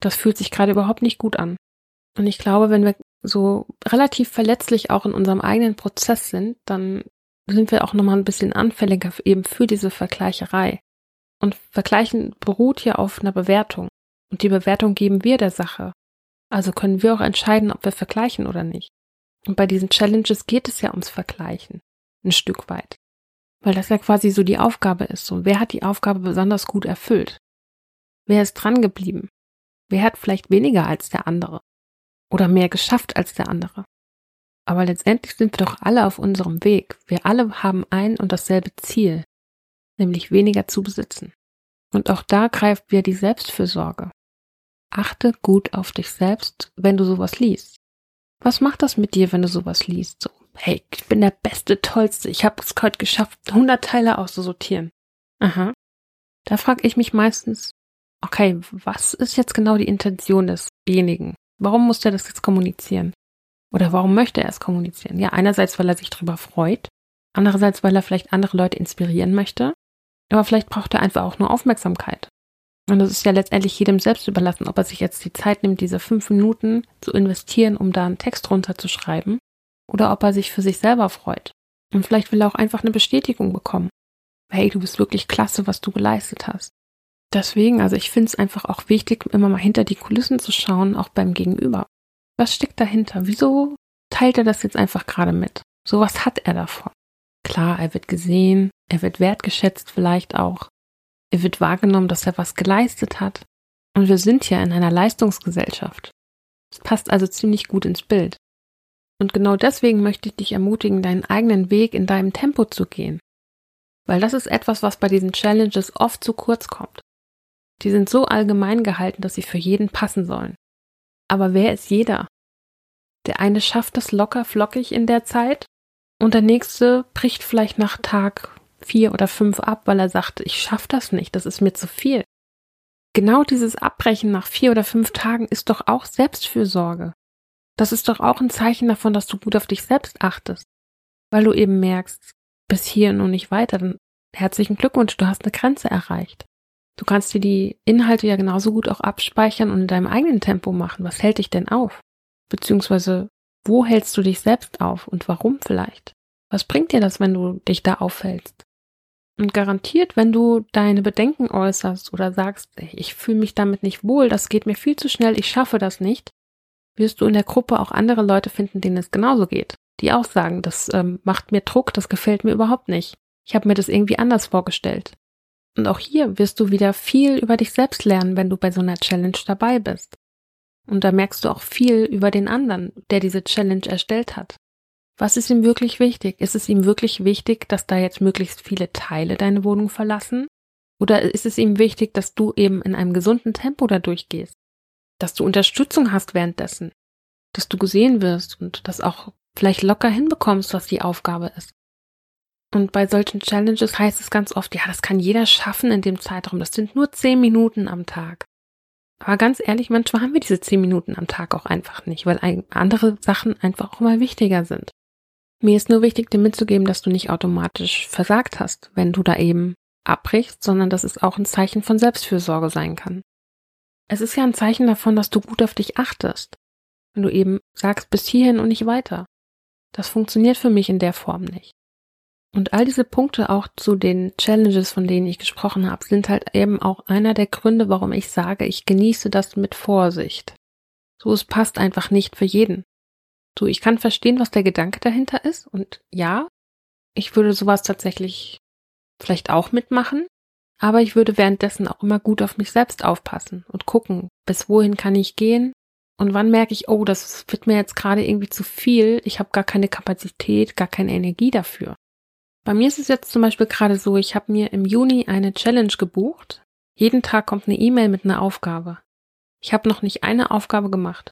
das fühlt sich gerade überhaupt nicht gut an. Und ich glaube, wenn wir so relativ verletzlich auch in unserem eigenen Prozess sind, dann sind wir auch nochmal ein bisschen anfälliger eben für diese Vergleicherei. Und Vergleichen beruht ja auf einer Bewertung. Und die Bewertung geben wir der Sache. Also können wir auch entscheiden, ob wir vergleichen oder nicht. Und bei diesen Challenges geht es ja ums Vergleichen. Ein Stück weit. Weil das ja quasi so die Aufgabe ist. So, wer hat die Aufgabe besonders gut erfüllt? Wer ist dran geblieben? Wer hat vielleicht weniger als der andere? Oder mehr geschafft als der andere? Aber letztendlich sind wir doch alle auf unserem Weg. Wir alle haben ein und dasselbe Ziel, nämlich weniger zu besitzen. Und auch da greift wieder die Selbstfürsorge. Achte gut auf dich selbst, wenn du sowas liest. Was macht das mit dir, wenn du sowas liest? So, hey, ich bin der beste, tollste, ich habe es heute geschafft, 100 Teile auszusortieren. Aha. Da frage ich mich meistens, okay, was ist jetzt genau die Intention desjenigen? Warum muss der das jetzt kommunizieren? Oder warum möchte er es kommunizieren? Ja, einerseits, weil er sich darüber freut, andererseits, weil er vielleicht andere Leute inspirieren möchte, aber vielleicht braucht er einfach auch nur Aufmerksamkeit. Und das ist ja letztendlich jedem selbst überlassen, ob er sich jetzt die Zeit nimmt, diese fünf Minuten zu investieren, um da einen Text runterzuschreiben, oder ob er sich für sich selber freut. Und vielleicht will er auch einfach eine Bestätigung bekommen. Hey, du bist wirklich klasse, was du geleistet hast. Deswegen, also ich finde es einfach auch wichtig, immer mal hinter die Kulissen zu schauen, auch beim Gegenüber. Was steckt dahinter? Wieso teilt er das jetzt einfach gerade mit? So was hat er davon? Klar, er wird gesehen, er wird wertgeschätzt vielleicht auch. Er wird wahrgenommen, dass er was geleistet hat. Und wir sind ja in einer Leistungsgesellschaft. Es passt also ziemlich gut ins Bild. Und genau deswegen möchte ich dich ermutigen, deinen eigenen Weg in deinem Tempo zu gehen. Weil das ist etwas, was bei diesen Challenges oft zu kurz kommt. Die sind so allgemein gehalten, dass sie für jeden passen sollen. Aber wer ist jeder? Der eine schafft das locker flockig in der Zeit und der nächste bricht vielleicht nach Tag vier oder fünf ab, weil er sagt, ich schaffe das nicht, das ist mir zu viel. Genau dieses Abbrechen nach vier oder fünf Tagen ist doch auch Selbstfürsorge. Das ist doch auch ein Zeichen davon, dass du gut auf dich selbst achtest. Weil du eben merkst, bis hier und nicht weiter, dann herzlichen Glückwunsch, du hast eine Grenze erreicht. Du kannst dir die Inhalte ja genauso gut auch abspeichern und in deinem eigenen Tempo machen. Was hält dich denn auf? Beziehungsweise, wo hältst du dich selbst auf und warum vielleicht? Was bringt dir das, wenn du dich da aufhältst? Und garantiert, wenn du deine Bedenken äußerst oder sagst, ich fühle mich damit nicht wohl, das geht mir viel zu schnell, ich schaffe das nicht, wirst du in der Gruppe auch andere Leute finden, denen es genauso geht. Die auch sagen, das ähm, macht mir Druck, das gefällt mir überhaupt nicht. Ich habe mir das irgendwie anders vorgestellt. Und auch hier wirst du wieder viel über dich selbst lernen, wenn du bei so einer Challenge dabei bist. Und da merkst du auch viel über den anderen, der diese Challenge erstellt hat. Was ist ihm wirklich wichtig? Ist es ihm wirklich wichtig, dass da jetzt möglichst viele Teile deine Wohnung verlassen? Oder ist es ihm wichtig, dass du eben in einem gesunden Tempo da durchgehst? Dass du Unterstützung hast währenddessen? Dass du gesehen wirst und das auch vielleicht locker hinbekommst, was die Aufgabe ist? Und bei solchen Challenges heißt es ganz oft, ja, das kann jeder schaffen in dem Zeitraum. Das sind nur zehn Minuten am Tag. Aber ganz ehrlich, manchmal haben wir diese zehn Minuten am Tag auch einfach nicht, weil andere Sachen einfach auch mal wichtiger sind. Mir ist nur wichtig, dir mitzugeben, dass du nicht automatisch versagt hast, wenn du da eben abbrichst, sondern dass es auch ein Zeichen von Selbstfürsorge sein kann. Es ist ja ein Zeichen davon, dass du gut auf dich achtest. Wenn du eben sagst, bis hierhin und nicht weiter. Das funktioniert für mich in der Form nicht. Und all diese Punkte auch zu den Challenges, von denen ich gesprochen habe, sind halt eben auch einer der Gründe, warum ich sage, ich genieße das mit Vorsicht. So, es passt einfach nicht für jeden. So, ich kann verstehen, was der Gedanke dahinter ist und ja, ich würde sowas tatsächlich vielleicht auch mitmachen, aber ich würde währenddessen auch immer gut auf mich selbst aufpassen und gucken, bis wohin kann ich gehen und wann merke ich, oh, das wird mir jetzt gerade irgendwie zu viel, ich habe gar keine Kapazität, gar keine Energie dafür. Bei mir ist es jetzt zum Beispiel gerade so, ich habe mir im Juni eine Challenge gebucht. Jeden Tag kommt eine E-Mail mit einer Aufgabe. Ich habe noch nicht eine Aufgabe gemacht,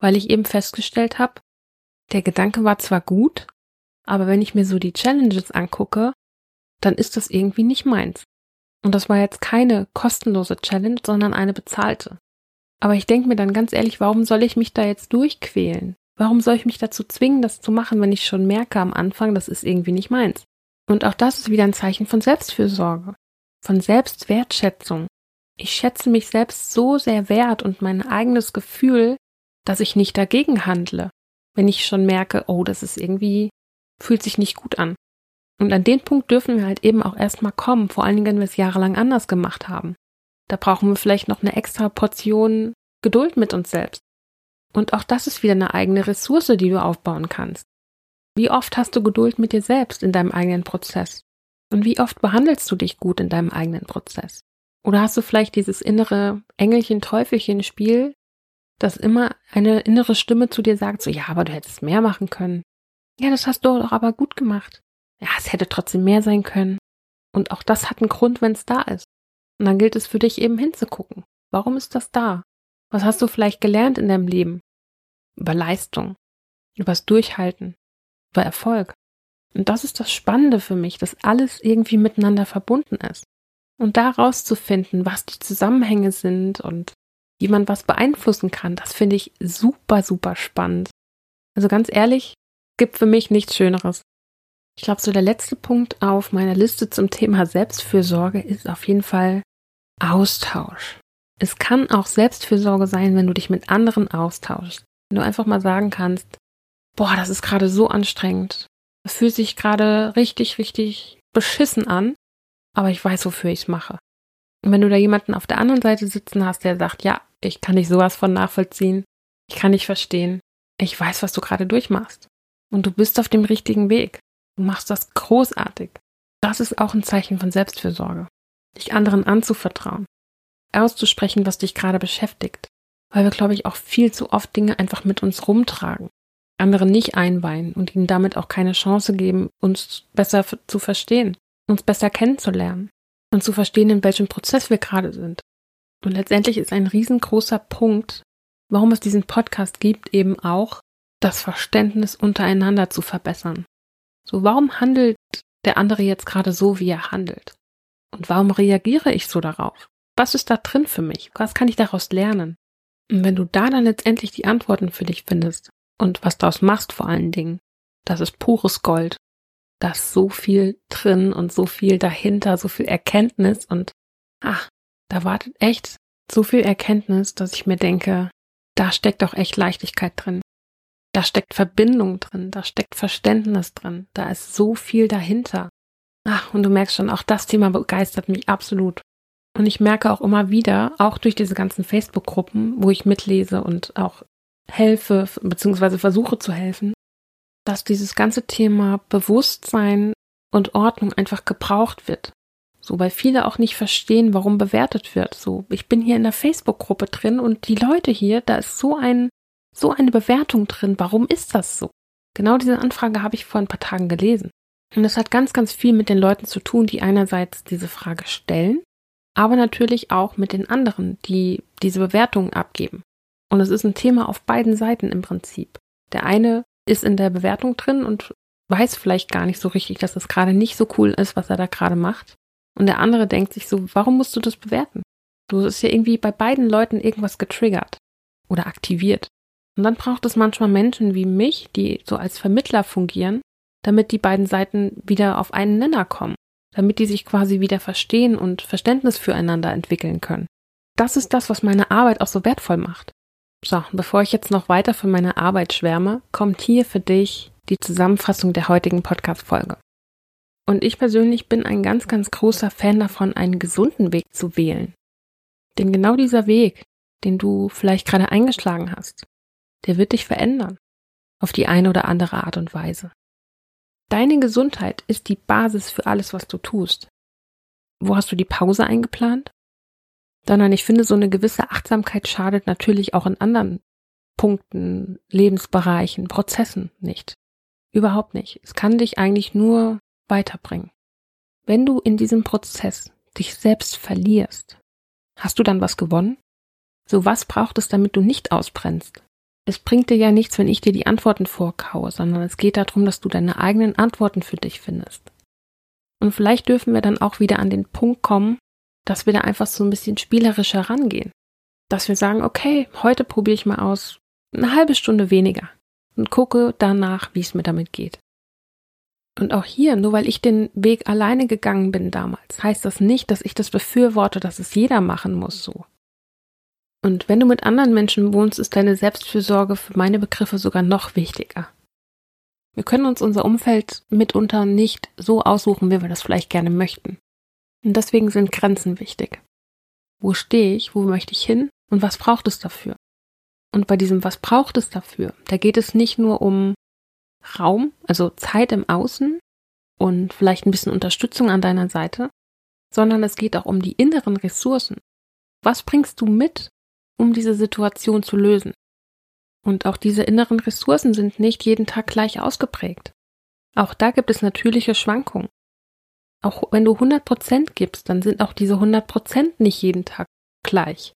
weil ich eben festgestellt habe, der Gedanke war zwar gut, aber wenn ich mir so die Challenges angucke, dann ist das irgendwie nicht meins. Und das war jetzt keine kostenlose Challenge, sondern eine bezahlte. Aber ich denke mir dann ganz ehrlich, warum soll ich mich da jetzt durchquälen? Warum soll ich mich dazu zwingen, das zu machen, wenn ich schon merke am Anfang, das ist irgendwie nicht meins? Und auch das ist wieder ein Zeichen von Selbstfürsorge, von Selbstwertschätzung. Ich schätze mich selbst so sehr wert und mein eigenes Gefühl, dass ich nicht dagegen handle, wenn ich schon merke, oh, das ist irgendwie, fühlt sich nicht gut an. Und an den Punkt dürfen wir halt eben auch erstmal kommen, vor allen Dingen, wenn wir es jahrelang anders gemacht haben. Da brauchen wir vielleicht noch eine extra Portion Geduld mit uns selbst. Und auch das ist wieder eine eigene Ressource, die du aufbauen kannst. Wie oft hast du Geduld mit dir selbst in deinem eigenen Prozess? Und wie oft behandelst du dich gut in deinem eigenen Prozess? Oder hast du vielleicht dieses innere Engelchen-Teufelchen-Spiel, das immer eine innere Stimme zu dir sagt, so, ja, aber du hättest mehr machen können. Ja, das hast du doch aber gut gemacht. Ja, es hätte trotzdem mehr sein können. Und auch das hat einen Grund, wenn es da ist. Und dann gilt es für dich eben hinzugucken. Warum ist das da? Was hast du vielleicht gelernt in deinem Leben? Über Leistung, übers Durchhalten, über Erfolg. Und das ist das Spannende für mich, dass alles irgendwie miteinander verbunden ist. Und da rauszufinden, was die Zusammenhänge sind und wie man was beeinflussen kann, das finde ich super, super spannend. Also ganz ehrlich, gibt für mich nichts Schöneres. Ich glaube, so der letzte Punkt auf meiner Liste zum Thema Selbstfürsorge ist auf jeden Fall Austausch. Es kann auch Selbstfürsorge sein, wenn du dich mit anderen austauschst. Wenn du einfach mal sagen kannst, boah, das ist gerade so anstrengend. Das fühlt sich gerade richtig, richtig beschissen an, aber ich weiß, wofür ich es mache. Wenn du da jemanden auf der anderen Seite sitzen hast, der sagt, ja, ich kann dich sowas von nachvollziehen, ich kann dich verstehen, ich weiß, was du gerade durchmachst. Und du bist auf dem richtigen Weg. Du machst das großartig. Das ist auch ein Zeichen von Selbstfürsorge. Dich anderen anzuvertrauen. Auszusprechen, was dich gerade beschäftigt. Weil wir, glaube ich, auch viel zu oft Dinge einfach mit uns rumtragen andere nicht einweihen und ihnen damit auch keine Chance geben, uns besser zu verstehen, uns besser kennenzulernen und zu verstehen, in welchem Prozess wir gerade sind. Und letztendlich ist ein riesengroßer Punkt, warum es diesen Podcast gibt, eben auch das Verständnis untereinander zu verbessern. So, warum handelt der andere jetzt gerade so, wie er handelt? Und warum reagiere ich so darauf? Was ist da drin für mich? Was kann ich daraus lernen? Und wenn du da dann letztendlich die Antworten für dich findest, und was daraus machst vor allen Dingen. Das ist pures Gold. Da ist so viel drin und so viel dahinter, so viel Erkenntnis und ach, da wartet echt so viel Erkenntnis, dass ich mir denke, da steckt auch echt Leichtigkeit drin. Da steckt Verbindung drin, da steckt Verständnis drin, da ist so viel dahinter. Ach, und du merkst schon, auch das Thema begeistert mich absolut. Und ich merke auch immer wieder, auch durch diese ganzen Facebook-Gruppen, wo ich mitlese und auch helfe, beziehungsweise versuche zu helfen, dass dieses ganze Thema Bewusstsein und Ordnung einfach gebraucht wird. So, weil viele auch nicht verstehen, warum bewertet wird. So, ich bin hier in der Facebook-Gruppe drin und die Leute hier, da ist so ein, so eine Bewertung drin. Warum ist das so? Genau diese Anfrage habe ich vor ein paar Tagen gelesen. Und das hat ganz, ganz viel mit den Leuten zu tun, die einerseits diese Frage stellen, aber natürlich auch mit den anderen, die diese Bewertungen abgeben. Und es ist ein Thema auf beiden Seiten im Prinzip. Der eine ist in der Bewertung drin und weiß vielleicht gar nicht so richtig, dass das gerade nicht so cool ist, was er da gerade macht. Und der andere denkt sich so, warum musst du das bewerten? Du ist ja irgendwie bei beiden Leuten irgendwas getriggert oder aktiviert. Und dann braucht es manchmal Menschen wie mich, die so als Vermittler fungieren, damit die beiden Seiten wieder auf einen Nenner kommen, damit die sich quasi wieder verstehen und Verständnis füreinander entwickeln können. Das ist das, was meine Arbeit auch so wertvoll macht. So, bevor ich jetzt noch weiter von meiner Arbeit schwärme, kommt hier für dich die Zusammenfassung der heutigen Podcast-Folge. Und ich persönlich bin ein ganz, ganz großer Fan davon, einen gesunden Weg zu wählen. Denn genau dieser Weg, den du vielleicht gerade eingeschlagen hast, der wird dich verändern. Auf die eine oder andere Art und Weise. Deine Gesundheit ist die Basis für alles, was du tust. Wo hast du die Pause eingeplant? Sondern ich finde, so eine gewisse Achtsamkeit schadet natürlich auch in anderen Punkten, Lebensbereichen, Prozessen nicht. Überhaupt nicht. Es kann dich eigentlich nur weiterbringen. Wenn du in diesem Prozess dich selbst verlierst, hast du dann was gewonnen? So was braucht es, damit du nicht ausbrennst? Es bringt dir ja nichts, wenn ich dir die Antworten vorkaue, sondern es geht darum, dass du deine eigenen Antworten für dich findest. Und vielleicht dürfen wir dann auch wieder an den Punkt kommen, dass wir da einfach so ein bisschen spielerischer rangehen. Dass wir sagen, okay, heute probiere ich mal aus eine halbe Stunde weniger und gucke danach, wie es mir damit geht. Und auch hier, nur weil ich den Weg alleine gegangen bin damals, heißt das nicht, dass ich das befürworte, dass es jeder machen muss so. Und wenn du mit anderen Menschen wohnst, ist deine Selbstfürsorge für meine Begriffe sogar noch wichtiger. Wir können uns unser Umfeld mitunter nicht so aussuchen, wie wir das vielleicht gerne möchten. Und deswegen sind Grenzen wichtig. Wo stehe ich, wo möchte ich hin und was braucht es dafür? Und bei diesem Was braucht es dafür? Da geht es nicht nur um Raum, also Zeit im Außen und vielleicht ein bisschen Unterstützung an deiner Seite, sondern es geht auch um die inneren Ressourcen. Was bringst du mit, um diese Situation zu lösen? Und auch diese inneren Ressourcen sind nicht jeden Tag gleich ausgeprägt. Auch da gibt es natürliche Schwankungen. Auch wenn du 100 Prozent gibst, dann sind auch diese 100 Prozent nicht jeden Tag gleich.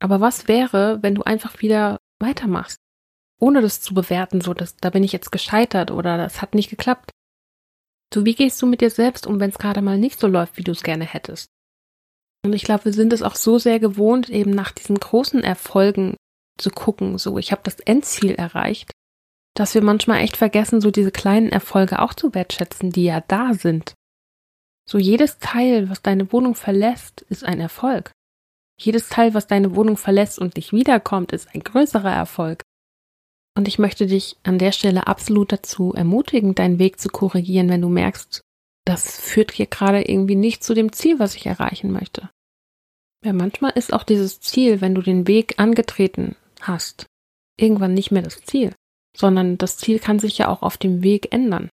Aber was wäre, wenn du einfach wieder weitermachst? Ohne das zu bewerten, so dass da bin ich jetzt gescheitert oder das hat nicht geklappt. So wie gehst du mit dir selbst um, wenn es gerade mal nicht so läuft, wie du es gerne hättest? Und ich glaube, wir sind es auch so sehr gewohnt, eben nach diesen großen Erfolgen zu gucken, so ich habe das Endziel erreicht, dass wir manchmal echt vergessen, so diese kleinen Erfolge auch zu wertschätzen, die ja da sind. So jedes Teil, was deine Wohnung verlässt, ist ein Erfolg. Jedes Teil, was deine Wohnung verlässt und nicht wiederkommt, ist ein größerer Erfolg. Und ich möchte dich an der Stelle absolut dazu ermutigen, deinen Weg zu korrigieren, wenn du merkst, das führt hier gerade irgendwie nicht zu dem Ziel, was ich erreichen möchte. Ja, manchmal ist auch dieses Ziel, wenn du den Weg angetreten hast, irgendwann nicht mehr das Ziel, sondern das Ziel kann sich ja auch auf dem Weg ändern.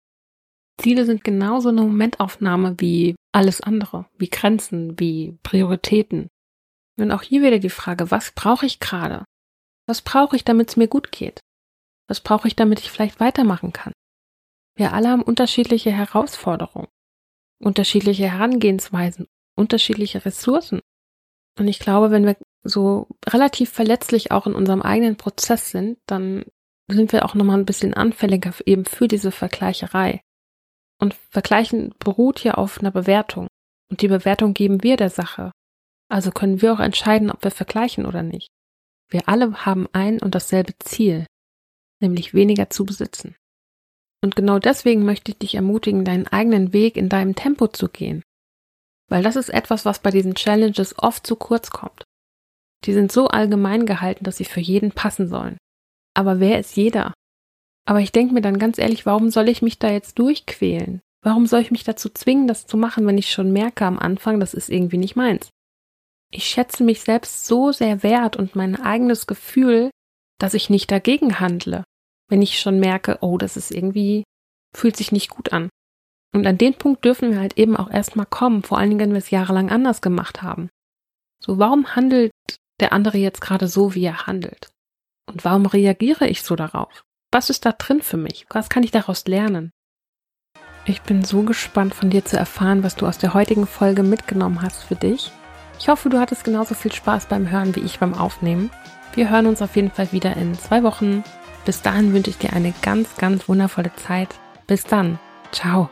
Ziele sind genauso eine Momentaufnahme wie alles andere, wie Grenzen, wie Prioritäten. Und auch hier wieder die Frage, was brauche ich gerade? Was brauche ich, damit es mir gut geht? Was brauche ich, damit ich vielleicht weitermachen kann? Wir alle haben unterschiedliche Herausforderungen, unterschiedliche Herangehensweisen, unterschiedliche Ressourcen. Und ich glaube, wenn wir so relativ verletzlich auch in unserem eigenen Prozess sind, dann sind wir auch nochmal ein bisschen anfälliger eben für diese Vergleicherei. Und Vergleichen beruht ja auf einer Bewertung. Und die Bewertung geben wir der Sache. Also können wir auch entscheiden, ob wir vergleichen oder nicht. Wir alle haben ein und dasselbe Ziel, nämlich weniger zu besitzen. Und genau deswegen möchte ich dich ermutigen, deinen eigenen Weg in deinem Tempo zu gehen. Weil das ist etwas, was bei diesen Challenges oft zu kurz kommt. Die sind so allgemein gehalten, dass sie für jeden passen sollen. Aber wer ist jeder? Aber ich denke mir dann ganz ehrlich, warum soll ich mich da jetzt durchquälen? Warum soll ich mich dazu zwingen, das zu machen, wenn ich schon merke am Anfang, das ist irgendwie nicht meins? Ich schätze mich selbst so sehr wert und mein eigenes Gefühl, dass ich nicht dagegen handle, wenn ich schon merke, oh, das ist irgendwie, fühlt sich nicht gut an. Und an den Punkt dürfen wir halt eben auch erstmal kommen, vor allen Dingen, wenn wir es jahrelang anders gemacht haben. So, warum handelt der andere jetzt gerade so, wie er handelt? Und warum reagiere ich so darauf? Was ist da drin für mich? Was kann ich daraus lernen? Ich bin so gespannt von dir zu erfahren, was du aus der heutigen Folge mitgenommen hast für dich. Ich hoffe, du hattest genauso viel Spaß beim Hören wie ich beim Aufnehmen. Wir hören uns auf jeden Fall wieder in zwei Wochen. Bis dahin wünsche ich dir eine ganz, ganz wundervolle Zeit. Bis dann. Ciao.